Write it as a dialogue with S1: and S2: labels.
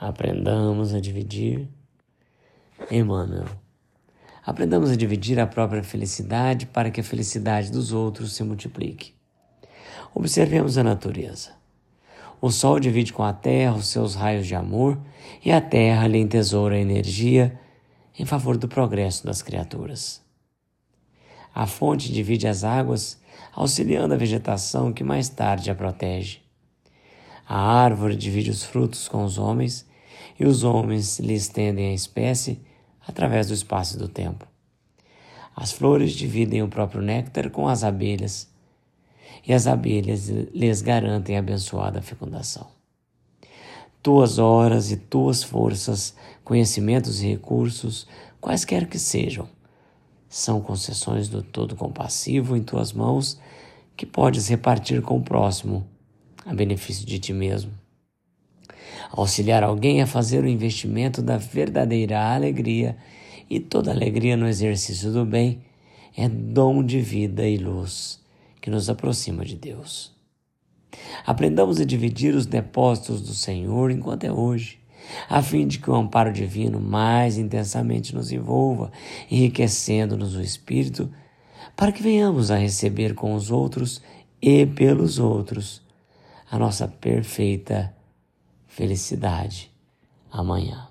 S1: Aprendamos a dividir. Emmanuel. Aprendamos a dividir a própria felicidade para que a felicidade dos outros se multiplique. Observemos a natureza. O Sol divide com a Terra os seus raios de amor e a Terra lhe entesoura a energia em favor do progresso das criaturas. A fonte divide as águas, auxiliando a vegetação que mais tarde a protege. A árvore divide os frutos com os homens e os homens lhe estendem a espécie através do espaço e do tempo. As flores dividem o próprio néctar com as abelhas, e as abelhas lhes garantem a abençoada fecundação. Tuas horas e tuas forças, conhecimentos e recursos, quaisquer que sejam, são concessões do Todo Compassivo em tuas mãos que podes repartir com o próximo, a benefício de ti mesmo. Auxiliar alguém a fazer o investimento da verdadeira alegria e toda alegria no exercício do bem é dom de vida e luz que nos aproxima de Deus. Aprendamos a dividir os depósitos do Senhor enquanto é hoje, a fim de que o amparo divino mais intensamente nos envolva, enriquecendo-nos o espírito, para que venhamos a receber com os outros e pelos outros a nossa perfeita felicidade amanhã.